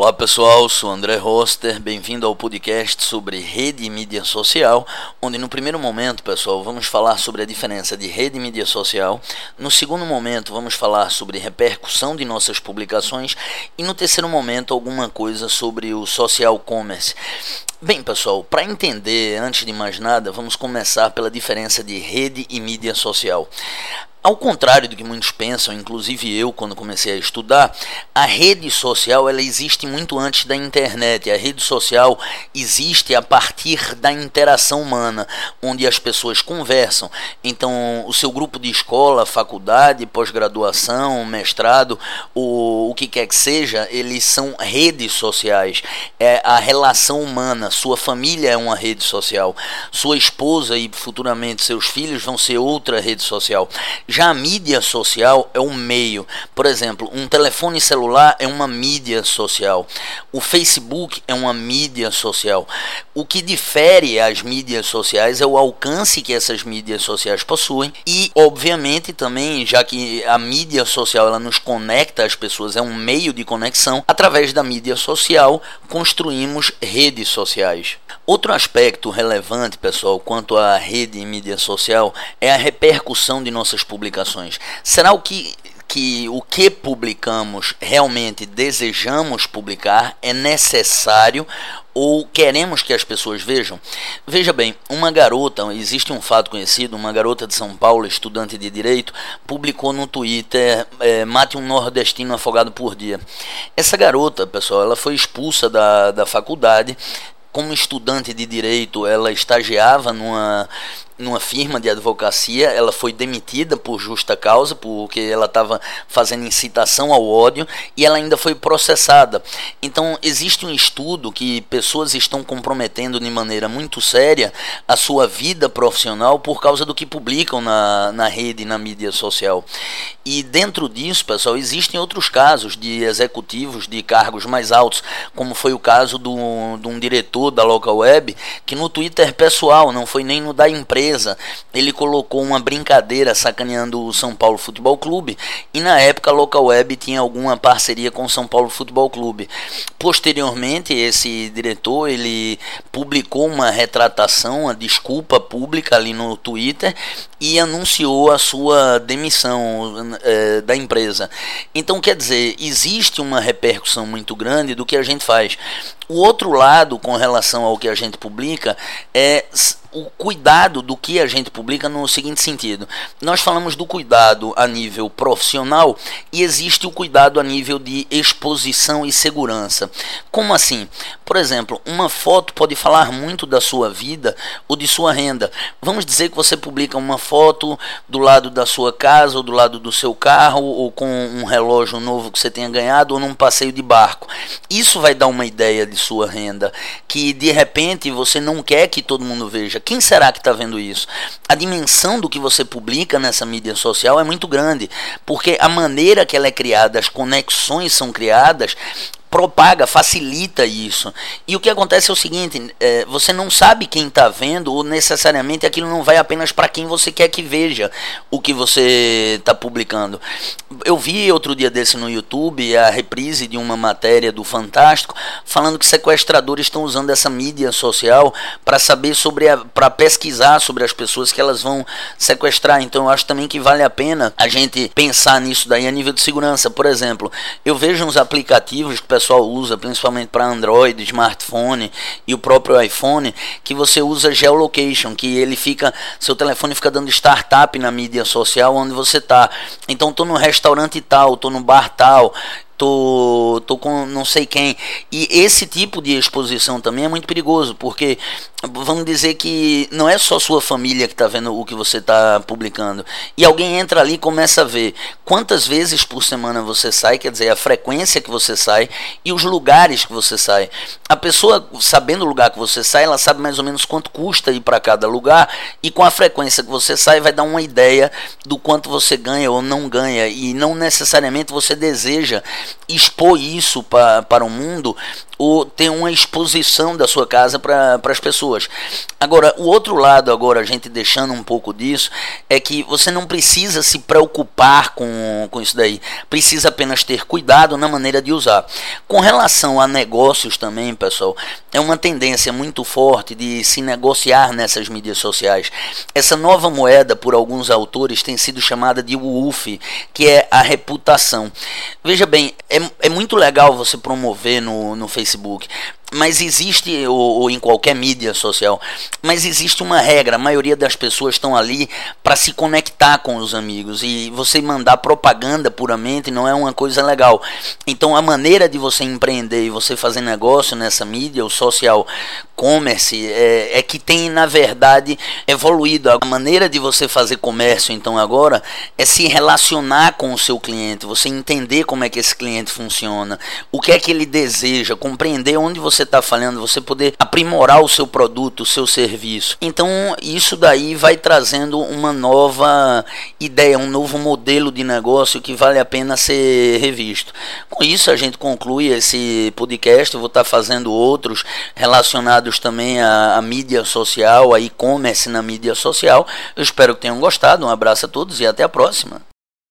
Olá pessoal, sou André Roster, bem-vindo ao podcast sobre rede e mídia social, onde no primeiro momento, pessoal, vamos falar sobre a diferença de rede e mídia social, no segundo momento vamos falar sobre repercussão de nossas publicações e no terceiro momento alguma coisa sobre o social commerce. Bem, pessoal, para entender, antes de mais nada, vamos começar pela diferença de rede e mídia social. Ao contrário do que muitos pensam, inclusive eu quando comecei a estudar, a rede social ela existe muito antes da internet. A rede social existe a partir da interação humana, onde as pessoas conversam. Então, o seu grupo de escola, faculdade, pós-graduação, mestrado, o, o que quer que seja, eles são redes sociais. É a relação humana. Sua família é uma rede social. Sua esposa e futuramente seus filhos vão ser outra rede social já a mídia social é um meio. Por exemplo, um telefone celular é uma mídia social. O Facebook é uma mídia social. O que difere as mídias sociais é o alcance que essas mídias sociais possuem e, obviamente, também, já que a mídia social ela nos conecta às pessoas, é um meio de conexão, através da mídia social construímos redes sociais. Outro aspecto relevante, pessoal, quanto à rede e mídia social é a repercussão de nossas publicações. Será o que que o que publicamos realmente desejamos publicar é necessário ou queremos que as pessoas vejam? Veja bem, uma garota, existe um fato conhecido, uma garota de São Paulo, estudante de direito, publicou no Twitter é, mate um nordestino afogado por dia. Essa garota, pessoal, ela foi expulsa da, da faculdade como estudante de direito, ela estagiava numa numa firma de advocacia, ela foi demitida por justa causa, porque ela estava fazendo incitação ao ódio, e ela ainda foi processada. Então, existe um estudo que pessoas estão comprometendo de maneira muito séria a sua vida profissional por causa do que publicam na, na rede, na mídia social. E dentro disso, pessoal, existem outros casos de executivos de cargos mais altos, como foi o caso de um diretor da local web, que no Twitter pessoal, não foi nem no da empresa, ele colocou uma brincadeira sacaneando o São Paulo Futebol Clube e na época a Local Web tinha alguma parceria com o São Paulo Futebol Clube. Posteriormente, esse diretor ele publicou uma retratação, uma desculpa pública ali no Twitter e anunciou a sua demissão é, da empresa. Então, quer dizer, existe uma repercussão muito grande do que a gente faz. O outro lado com relação ao que a gente publica é o cuidado do que a gente publica no seguinte sentido. Nós falamos do cuidado a nível profissional e existe o cuidado a nível de exposição e segurança. Como assim? Por exemplo, uma foto pode falar muito da sua vida ou de sua renda. Vamos dizer que você publica uma foto do lado da sua casa ou do lado do seu carro ou com um relógio novo que você tenha ganhado ou num passeio de barco. Isso vai dar uma ideia de sua renda, que de repente você não quer que todo mundo veja. Quem será que está vendo isso? A dimensão do que você publica nessa mídia social é muito grande, porque a maneira que ela é criada, as conexões são criadas, propaga, facilita isso. E o que acontece é o seguinte: é, você não sabe quem está vendo, ou necessariamente aquilo não vai apenas para quem você quer que veja o que você está publicando. Eu vi outro dia desse no YouTube a reprise de uma matéria do Fantástico falando que sequestradores estão usando essa mídia social para saber sobre para pesquisar sobre as pessoas que elas vão sequestrar. Então eu acho também que vale a pena a gente pensar nisso daí a nível de segurança. Por exemplo, eu vejo uns aplicativos que pessoal usa, principalmente para Android, smartphone e o próprio iPhone, que você usa geolocation, que ele fica, seu telefone fica dando startup na mídia social onde você está. Então, tô no restaurante tal, tô no bar tal, tô, tô com não sei quem. E esse tipo de exposição também é muito perigoso, porque vamos dizer que não é só sua família que está vendo o que você está publicando. E alguém entra ali e começa a ver quantas vezes por semana você sai, quer dizer, a frequência que você sai e os lugares que você sai. A pessoa, sabendo o lugar que você sai, ela sabe mais ou menos quanto custa ir para cada lugar e com a frequência que você sai vai dar uma ideia do quanto você ganha ou não ganha e não necessariamente você deseja expor isso para, o mundo ou ter uma exposição da sua casa para as pessoas. Agora, o outro lado, agora, a gente deixando um pouco disso, é que você não precisa se preocupar com, com isso daí. Precisa apenas ter cuidado na maneira de usar. Com relação a negócios também, pessoal, é uma tendência muito forte de se negociar nessas mídias sociais. Essa nova moeda, por alguns autores, tem sido chamada de WUF, que é a reputação. Veja bem, é, é muito legal você promover no, no Facebook Facebook, mas existe, ou, ou, em qualquer mídia social, mas existe uma regra, a maioria das pessoas estão ali para se conectar com os amigos, e você mandar propaganda puramente não é uma coisa legal. Então a maneira de você empreender e você fazer negócio nessa mídia, o social commerce, é, é que tem na verdade evoluído. A maneira de você fazer comércio então agora é se relacionar com o seu cliente, você entender como é que esse cliente funciona, o que é que ele deseja, compreender onde você você está falhando, você poder aprimorar o seu produto, o seu serviço. Então, isso daí vai trazendo uma nova ideia, um novo modelo de negócio que vale a pena ser revisto. Com isso, a gente conclui esse podcast. Eu vou estar tá fazendo outros relacionados também à, à mídia social, a e-commerce na mídia social. Eu espero que tenham gostado. Um abraço a todos e até a próxima.